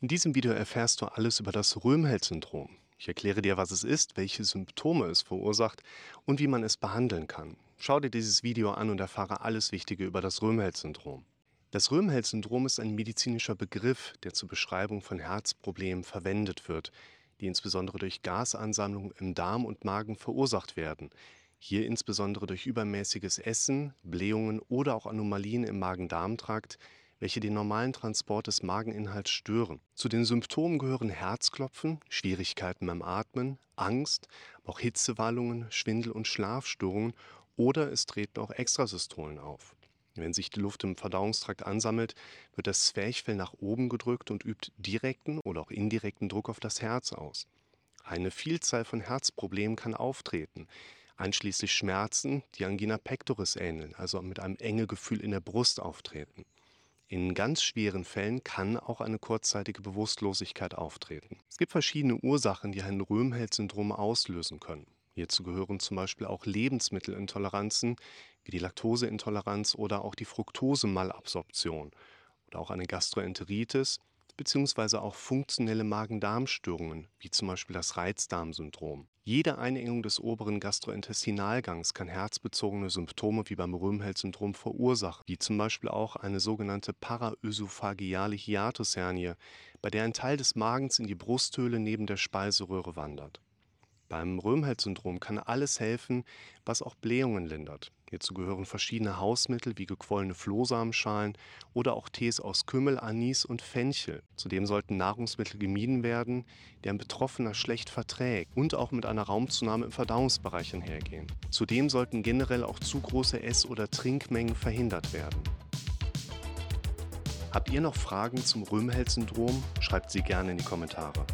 In diesem Video erfährst du alles über das Röhmheld-Syndrom. Ich erkläre dir, was es ist, welche Symptome es verursacht und wie man es behandeln kann. Schau dir dieses Video an und erfahre alles Wichtige über das Röhmheld-Syndrom. Das Röhmheld-Syndrom ist ein medizinischer Begriff, der zur Beschreibung von Herzproblemen verwendet wird, die insbesondere durch Gasansammlungen im Darm und Magen verursacht werden. Hier insbesondere durch übermäßiges Essen, Blähungen oder auch Anomalien im Magen-Darm-Trakt, welche den normalen Transport des Mageninhalts stören. Zu den Symptomen gehören Herzklopfen, Schwierigkeiten beim Atmen, Angst, auch Hitzewallungen, Schwindel und Schlafstörungen oder es treten auch Extrasystolen auf. Wenn sich die Luft im Verdauungstrakt ansammelt, wird das Zwerchfell nach oben gedrückt und übt direkten oder auch indirekten Druck auf das Herz aus. Eine Vielzahl von Herzproblemen kann auftreten, einschließlich Schmerzen, die Angina pectoris ähneln, also mit einem enge Gefühl in der Brust auftreten. In ganz schweren Fällen kann auch eine kurzzeitige Bewusstlosigkeit auftreten. Es gibt verschiedene Ursachen, die ein Röhmheld-Syndrom auslösen können. Hierzu gehören zum Beispiel auch Lebensmittelintoleranzen wie die Laktoseintoleranz oder auch die Fructosemalabsorption oder auch eine Gastroenteritis beziehungsweise auch funktionelle Magen-Darm-Störungen, wie zum Beispiel das Reizdarmsyndrom. Jede Einengung des oberen Gastrointestinalgangs kann herzbezogene Symptome wie beim Röhmheld-Syndrom verursachen, wie zum Beispiel auch eine sogenannte paraösophageale Hiatushernie, bei der ein Teil des Magens in die Brusthöhle neben der Speiseröhre wandert. Beim Röhmheld-Syndrom kann alles helfen, was auch Blähungen lindert. Hierzu gehören verschiedene Hausmittel wie gequollene Flohsamenschalen oder auch Tees aus Kümmel, Anis und Fenchel. Zudem sollten Nahrungsmittel gemieden werden, die ein Betroffener schlecht verträgt und auch mit einer Raumzunahme im Verdauungsbereich einhergehen. Zudem sollten generell auch zu große Ess- oder Trinkmengen verhindert werden. Habt ihr noch Fragen zum Röhmheld-Syndrom? Schreibt sie gerne in die Kommentare.